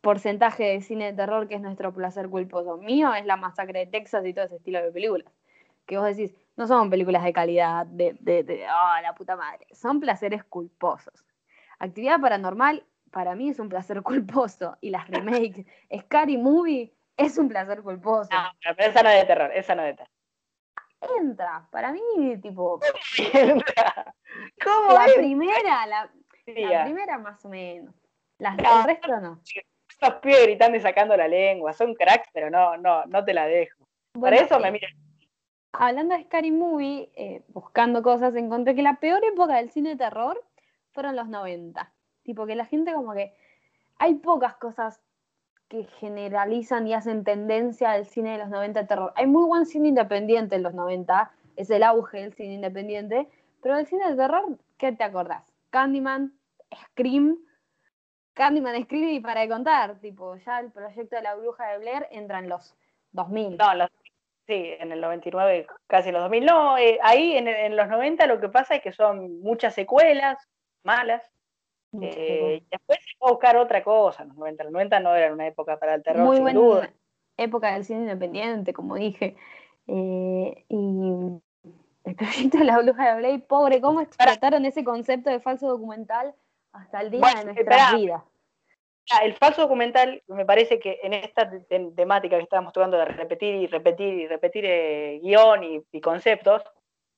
Speaker 2: porcentaje de cine de terror que es nuestro placer culposo. Mío es la masacre de Texas y todo ese estilo de películas. Que vos decís, no son películas de calidad, de, de, de oh, la puta madre. Son placeres culposos. Actividad paranormal, para mí es un placer culposo. Y las remakes, Scary Movie, es un placer culposo.
Speaker 1: No, pero esa no es de terror, esa no es de terror
Speaker 2: entra. Para mí, tipo. ¿Cómo? La primera, la, primera más o menos. Las, el resto no.
Speaker 1: Esos pibes gritando y sacando la lengua, son cracks, pero no, no, no te la dejo. Por eso me miran.
Speaker 2: Hablando de Scary Movie, eh, buscando cosas, encontré que la peor época del cine de terror fueron los 90. Tipo que la gente como que hay pocas cosas que generalizan y hacen tendencia al cine de los 90 de terror. Hay muy buen cine independiente en los 90, es el auge del cine independiente, pero del cine de terror, ¿qué te acordás? Candyman, Scream, Candyman, Scream y para contar, tipo, ya el proyecto de la bruja de Blair entra en los 2000.
Speaker 1: No, sí, en el 99, casi en los 2000. No, eh, ahí en, en los 90 lo que pasa es que son muchas secuelas malas, Eh, después se fue a buscar otra cosa, los 90. Los 90 no eran una época para el terror,
Speaker 2: Muy
Speaker 1: sin
Speaker 2: buena
Speaker 1: duda.
Speaker 2: época del cine independiente, como dije. Eh, y el proyecto de la bruja de Blade, pobre, cómo explotaron ese concepto de falso documental hasta el día
Speaker 1: Bueno,
Speaker 2: de nuestras
Speaker 1: espera.
Speaker 2: vidas.
Speaker 1: Ah, El falso documental, me parece que en esta te- te- temática que estábamos tocando de repetir y repetir y repetir eh, guion y, y conceptos,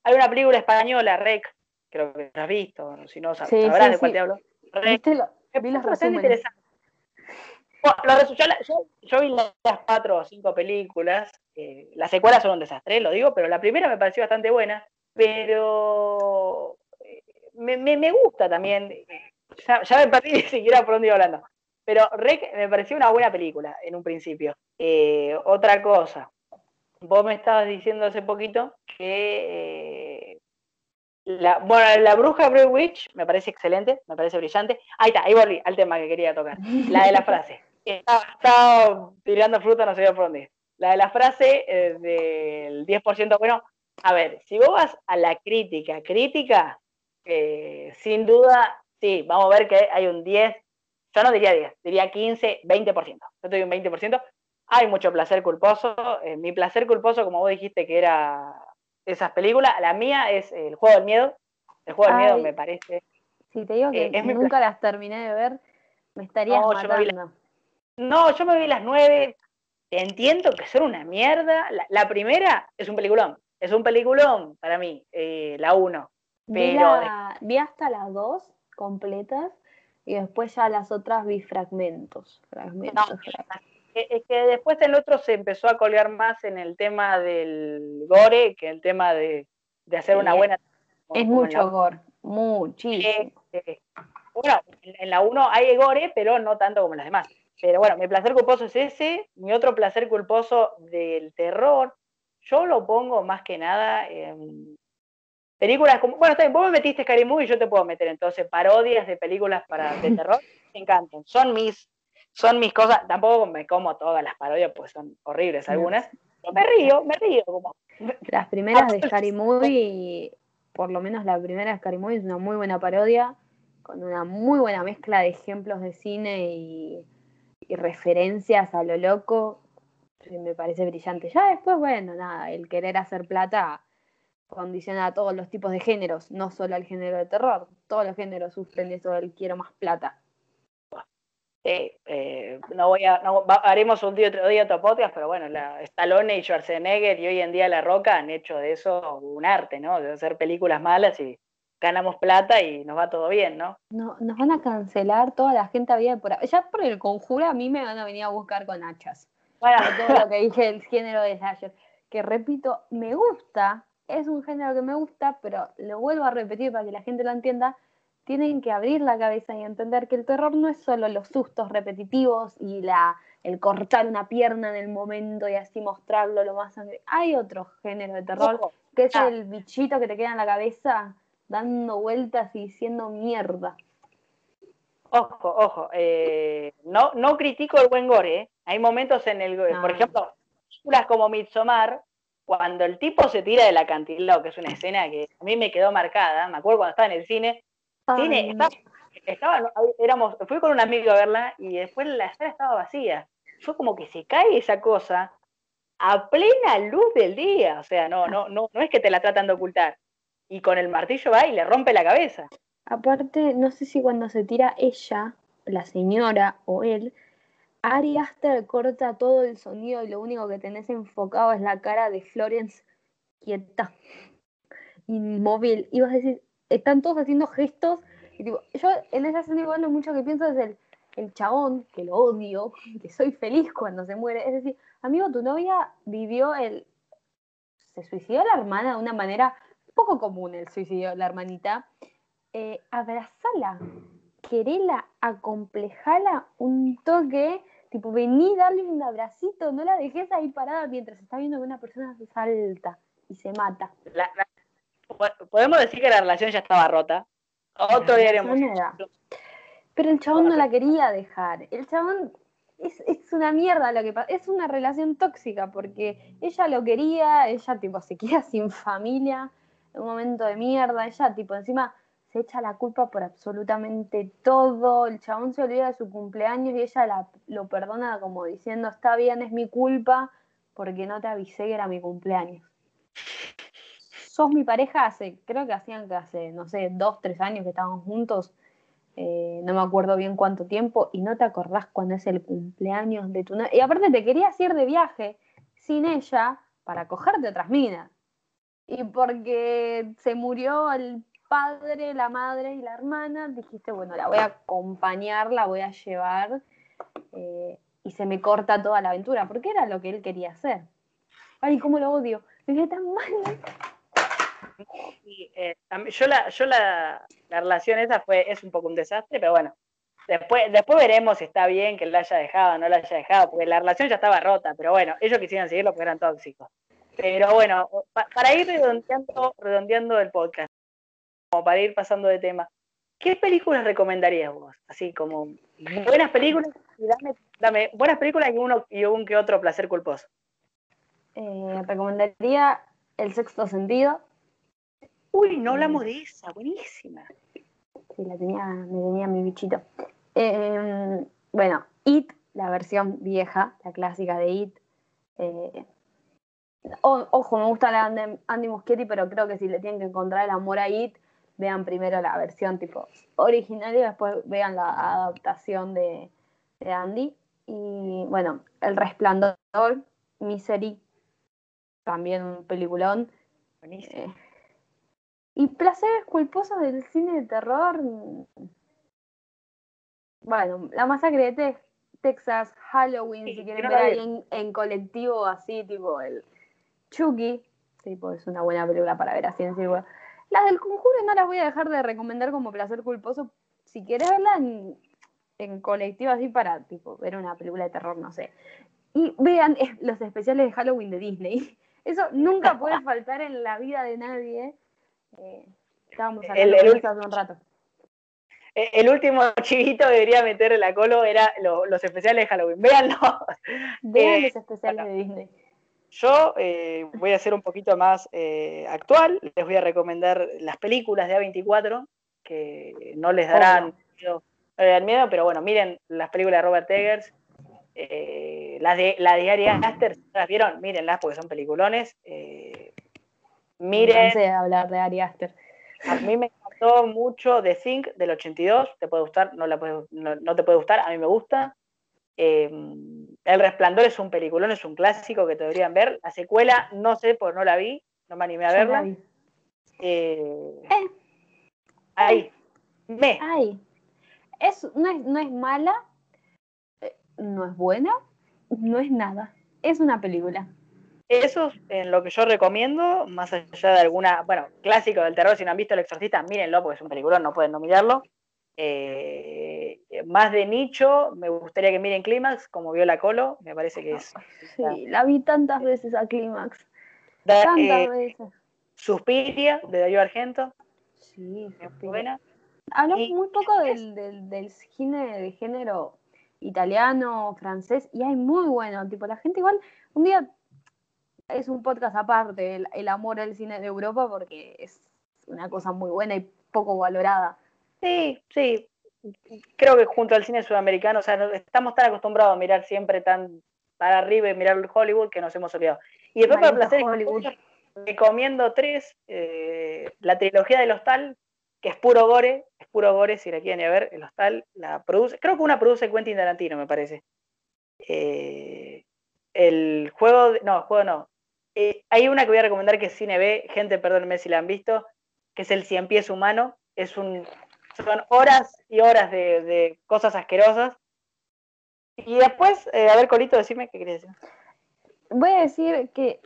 Speaker 1: hay una película española, Rec, creo que has visto, si no
Speaker 2: Sí,
Speaker 1: sabrás
Speaker 2: sí,
Speaker 1: de cuál
Speaker 2: sí.
Speaker 1: te hablo.
Speaker 2: ¿Viste lo- vi los
Speaker 1: pareció bastante
Speaker 2: resúmenes.
Speaker 1: interesante. Bueno, lo resu- yo, la- yo- yo vi las cuatro o cinco películas, eh, las secuelas son un desastre, lo digo, pero la primera me pareció bastante buena, pero eh, me, me- me gusta también, eh, ya, ya me perdí ni siquiera por dónde iba hablando, pero Rec me pareció una buena película en un principio. Eh, otra cosa, vos me estabas diciendo hace poquito que... eh, la, bueno, la bruja Blair Witch me parece excelente, me parece brillante. Ahí está, ahí volví al tema que quería tocar. La de la frase. Estaba, estaba tirando fruta, no sabía por dónde. La de la frase eh, del 10% bueno. A ver, si vos vas a la crítica, crítica, eh, sin duda, sí, vamos a ver que hay un 10, yo no diría 10, diría 15, 20%. Yo te doy un 20%. Hay mucho placer culposo. eh, mi placer culposo, como vos dijiste que era esas películas, la mía es El Juego del Miedo. El Juego del Miedo me parece
Speaker 2: Si te digo que
Speaker 1: Eh, mi
Speaker 2: nunca las terminé de ver, me estarías
Speaker 1: No, yo me vi la-
Speaker 2: matando.
Speaker 1: No, yo me vi las nueve. Entiendo que son una mierda. La, la primera es un peliculón. Es un peliculón para mí, eh, la uno.
Speaker 2: Vi,
Speaker 1: Pero
Speaker 2: la- vi hasta las dos completas y después ya las otras vi fragmentos. Fragmentos,
Speaker 1: No,
Speaker 2: fragmentos.
Speaker 1: Eh, Es que después el otro se empezó a colgar más en el tema del gore que el tema de, de hacer una buena.
Speaker 2: Es
Speaker 1: la-
Speaker 2: mucho gore, muchísimo.
Speaker 1: Eh, eh, bueno, en la 1 hay gore, pero no tanto como en las demás. Pero bueno, mi placer culposo es ese. Mi otro placer culposo del terror, yo lo pongo más que nada en películas como. Bueno, está bien, vos me metiste Scary Movie y yo te puedo meter entonces parodias de películas para, de terror. Me encantan. Son mis, son mis cosas. Tampoco me como todas las parodias, pues son horribles algunas. Pero me río, me río. Como,
Speaker 2: Las primeras de Scary Movie, por lo menos la primera de Scary Movie es una muy buena parodia, con una muy buena mezcla de ejemplos de cine y, y referencias a lo loco. Me parece brillante. Ya después, bueno, nada, el querer hacer plata condiciona a todos los tipos de géneros, no solo al género de terror. Todos los géneros sufren eso del quiero más plata.
Speaker 1: Sí, eh, no voy a, no, va- haremos un día otro día otro podcast, pero bueno, la Stallone y Schwarzenegger y hoy en día La Roca han hecho de eso un arte, ¿no? De hacer películas malas y ganamos plata y nos va todo bien, ¿no?
Speaker 2: No, nos van a cancelar toda la gente había por ahí. Ya por el conjuro a mí me van a venir a buscar con hachas.
Speaker 1: Bueno,
Speaker 2: todo lo que dije del género de slasher. Que repito, me gusta, es un género que me gusta, pero lo vuelvo a repetir para que la gente lo entienda. Tienen que abrir la cabeza y entender que el terror no es solo los sustos repetitivos y la, el cortar una pierna en el momento y así mostrarlo lo más sangre. Hay otro género de terror
Speaker 1: ojo,
Speaker 2: que es
Speaker 1: ah.
Speaker 2: el bichito que te queda en la cabeza dando vueltas y diciendo mierda.
Speaker 1: ojo, ojo, eh, no, no critico el buen gore, ¿eh? Hay momentos en el,
Speaker 2: No.
Speaker 1: por ejemplo, películas como Midsommar, cuando el tipo se tira del acantilado, que es una escena que a mí me quedó marcada, me acuerdo cuando estaba en el cine, estaba, estaba- éramos, fui con un amigo a verla y después la sala estaba vacía. Fue como que se cae esa cosa a plena luz del día. O sea, no, no, no, no es que te la tratan de ocultar. Y con el martillo va y le rompe la cabeza.
Speaker 2: Aparte, no sé si cuando se tira ella, la señora o él, Ari Aster corta todo el sonido y lo único que tenés enfocado es la cara de Florence quieta, inmóvil. Y vas a decir, están todos haciendo gestos. Y tipo, yo en esa escena igual mucho que pienso es el, el chabón, que lo odio, que soy feliz cuando se muere. Es decir, amigo, tu novia vivió el... Se suicidó la hermana de una manera poco común el suicidio la hermanita. Eh, abrazala, querela, acomplejala un toque, tipo vení, darle un abracito, no la dejes ahí parada mientras está viendo que una persona se salta y se mata.
Speaker 1: La- podemos decir que la relación ya estaba rota. Otro día haremos.
Speaker 2: Pero el chabón no la quería dejar. El chabón es, es una mierda lo que pasa. Es una relación tóxica porque ella lo quería, ella tipo se queda sin familia en un momento de mierda. Ella tipo encima se echa la culpa por absolutamente todo. El chabón se olvida de su cumpleaños y ella lo perdona como diciendo, está bien, es mi culpa porque no te avisé que era mi cumpleaños. Sos mi pareja hace, creo que hacían que hace, no sé, dos, tres años que estábamos juntos. Eh, no me acuerdo bien cuánto tiempo, y no te acordás cuándo es el cumpleaños de tu novia. Y aparte te querías ir de viaje sin ella para cogerte otras minas. Y porque se murió el padre, la madre y la hermana, dijiste, bueno, la voy a acompañar, la voy a llevar, eh, y se me corta toda la aventura, porque era lo que él quería hacer. Ay, cómo lo odio. Me dije tan mal.
Speaker 1: Eh, yo la, yo la, relación esa fue, es un poco un desastre, pero bueno, después, después veremos si está bien que la haya dejado o no la haya dejado, porque la relación ya estaba rota, pero bueno, ellos quisieron seguirlo porque eran tóxicos. Pero bueno, para ir redondeando, redondeando el podcast, como para ir pasando de tema, ¿qué películas recomendarías vos? Así como buenas películas y dame, dame buenas películas y uno y un que otro placer culposo.
Speaker 2: Eh, recomendaría El sexto sentido.
Speaker 1: Uy, no hablamos de esa, buenísima.
Speaker 2: Sí, la tenía, me tenía mi bichito. Em, bueno, It, la versión vieja, la clásica de It. Eh, ojo, me gusta la de Andy Muschietti, pero creo que si le tienen que encontrar el amor a It, vean primero la versión tipo original y después vean la adaptación de, Andy. Y bueno, El Resplandor, Misery, también un peliculón.
Speaker 1: Buenísimo. Eh,
Speaker 2: y placeres culposos del cine de terror. Bueno, La Masacre de Texas, Halloween, si quieren ver ahí en, colectivo así, tipo el Chucky, tipo, es una buena película para ver así en círculo. Las del conjuro no las voy a dejar de recomendar como placer culposo. Si quieres verla en, en colectivo así para tipo ver una película de terror, no sé. Y vean los especiales de Halloween de Disney. Eso nunca puede faltar en la vida de nadie. Eh, estábamos hablando eso hace un rato.
Speaker 1: Eh, el último chivito que debería meter la colo era los especiales de Halloween. Véanlo.
Speaker 2: Vean eh, los especiales de Disney.
Speaker 1: Yo eh, voy a ser un poquito más eh, actual, les voy a recomendar las películas de A24, que no les darán miedo, miedo, pero bueno, miren las películas de Robert Eggers, eh, las de la diaria Aster, ¿las vieron? Mírenlas porque son peliculones. Miren.
Speaker 2: No sé hablar de Ari Aster.
Speaker 1: A mí me encantó mucho The Think del 82, te puede gustar, no, la no te puede gustar, a mí me gusta. Em, el Resplandor es un peliculón, es un clásico que deberían ver. La secuela, no sé, porque no la vi, no me animé a verla. Eh, eh. Ahí. Me.
Speaker 2: Ahí. Es, no, es, no es mala, eh, no es buena, no es nada. Es una película.
Speaker 1: Eso es lo que yo recomiendo, más allá de alguna, bueno, clásico del terror, si no han visto El Exorcista, mírenlo porque es un peliculón, no pueden no mirarlo. Eh, más de nicho, me gustaría que miren Clímax, como vio la Colo, me parece que es.
Speaker 2: Sí, la vi tantas veces a Clímax. Tantas eh, veces.
Speaker 1: Suspiria, de Darío Argento.
Speaker 2: Sí, buena. Hablamos muy poco del, del, cine de género italiano, francés, y hay muy bueno, tipo, la gente igual, un día es un podcast aparte, el, el amor al cine de Europa, porque es una cosa muy buena y poco valorada.
Speaker 1: Sí, sí. Creo que junto al cine sudamericano, o sea, estamos tan acostumbrados a mirar siempre tan para arriba y mirar Hollywood que nos hemos olvidado. Y después para placer Hollywood. recomiendo tres, eh, la trilogía del Hostal, que es puro gore, es puro gore, si la quieren ir a ver, el Hostal la produce, creo que una produce Quentin Tarantino, me parece. Eh, el juego, no, el juego no. Eh, hay una que voy a recomendar que es Cine B, gente, perdónenme si la han visto, que es el Cien Pies Humano. Es un son horas y horas de, cosas asquerosas. Y después, eh, a ver, Colito, decime qué querías decir.
Speaker 2: Voy a decir que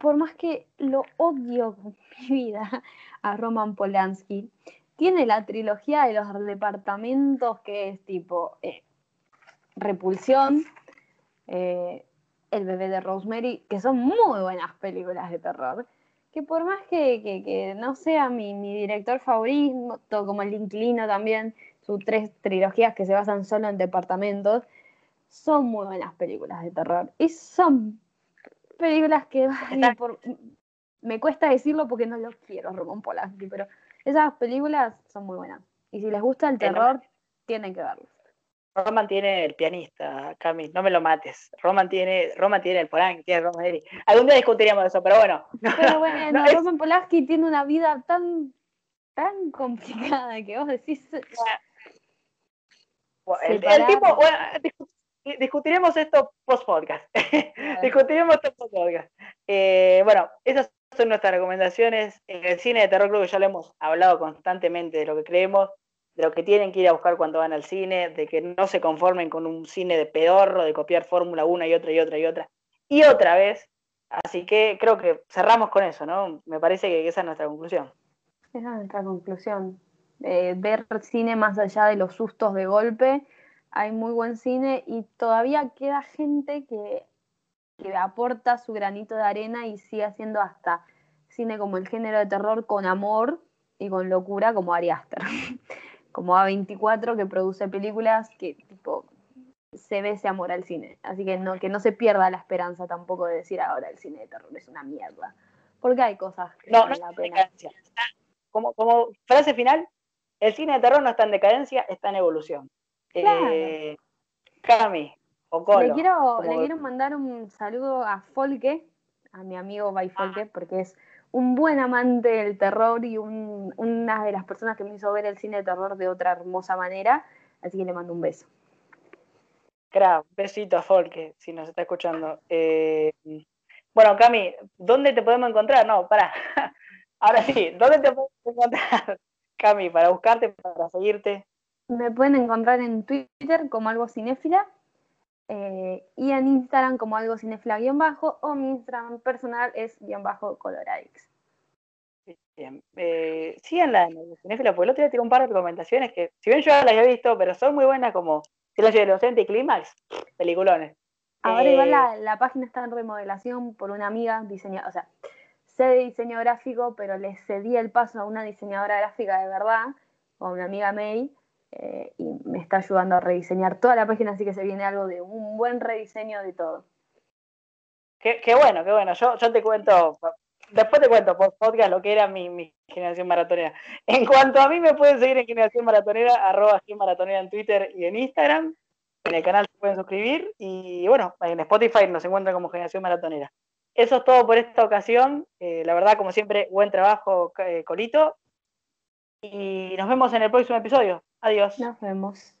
Speaker 2: por más que lo odio con mi vida a Roman Polanski, tiene la trilogía de los departamentos que es tipo eh, Repulsión, eh, El bebé de Rosemary, que son muy buenas películas de terror que por más que, no sea mi, director favorito, como el Inclino también, sus tres trilogías que se basan solo en departamentos, son muy buenas películas de terror. Y son películas que por, me cuesta decirlo porque no lo quiero, Roman Polanski, pero esas películas son muy buenas. Y si les gusta el terror, tienen que verlo.
Speaker 1: Roman tiene el pianista, Cami, no me lo mates. Roman tiene, Roman tiene el Polanski, tiene Roman Algún día discutiríamos eso, pero bueno.
Speaker 2: Pero bueno, Roman Polanski tiene una vida tan, tan complicada que vos decís.
Speaker 1: el, tipo, bueno, discutiremos esto post podcast. discutiremos esto post podcast. Eh, bueno, esas son nuestras recomendaciones. En el cine de terror creo que ya lo hemos hablado constantemente de lo que creemos de lo que tienen que ir a buscar cuando van al cine, de que no se conformen con un cine de pedorro, de copiar Fórmula una y otra y otra y otra y otra vez. Así que creo que cerramos con eso, ¿no? Me parece que esa es nuestra conclusión.
Speaker 2: Esa es nuestra conclusión. Eh, ver cine más allá de los sustos de golpe. Hay muy buen cine y todavía queda gente que, que aporta su granito de arena y sigue haciendo hasta cine como el género de terror con amor y con locura como Ari Aster. como A24 que produce películas que tipo se ve ese amor al cine. Así que no, que no se pierda la esperanza tampoco de decir ahora el cine de terror es una mierda. Porque hay cosas que
Speaker 1: no, no la pena. Como, como frase final, el cine de terror no está en decadencia, está en evolución. Eh, Cami, o Colo,
Speaker 2: le quiero, le quiero mandar un saludo a Folke, a mi amigo Bay Folke, porque es un buen amante del terror y una de las personas que me hizo ver el cine de terror de otra hermosa manera. Así que le mando un beso.
Speaker 1: Claro, besito a Folke, si nos está escuchando. Eh, bueno, Cami, ¿dónde te podemos encontrar? No, para. Ahora sí, ¿dónde te podemos encontrar, Cami, para buscarte, para seguirte?
Speaker 2: Me pueden encontrar en Twitter como algo cinéfila eh, y en Instagram como algo cinefla guion bajo o mi Instagram personal es guion bajo coloradix.
Speaker 1: Bien, eh, síganla en cinefla, porque el otro día tiré un par de recomendaciones que, si bien yo las había visto, pero son muy buenas como los de Inocente y Clímax, peliculones.
Speaker 2: Ahora igual eh, la, página está en remodelación por una amiga diseñadora, o sea, sé de diseño gráfico, pero le cedí el paso a una diseñadora gráfica de verdad, o a una amiga May, eh, y me está ayudando a rediseñar toda la página, así que se viene algo de un buen rediseño de todo.
Speaker 1: Qué, bueno, qué bueno. Yo, yo te cuento, después te cuento podcast lo que era mi, generación maratonera. En cuanto a mí, me pueden seguir en generación maratonera, arroba maratonera en Twitter y en Instagram. En el canal se pueden suscribir y bueno, en Spotify nos encuentran como generación maratonera. Eso es todo por esta ocasión. Eh, la verdad, como siempre, buen trabajo, eh, Colito. Y nos vemos en el próximo episodio. Adiós.
Speaker 2: Nos vemos.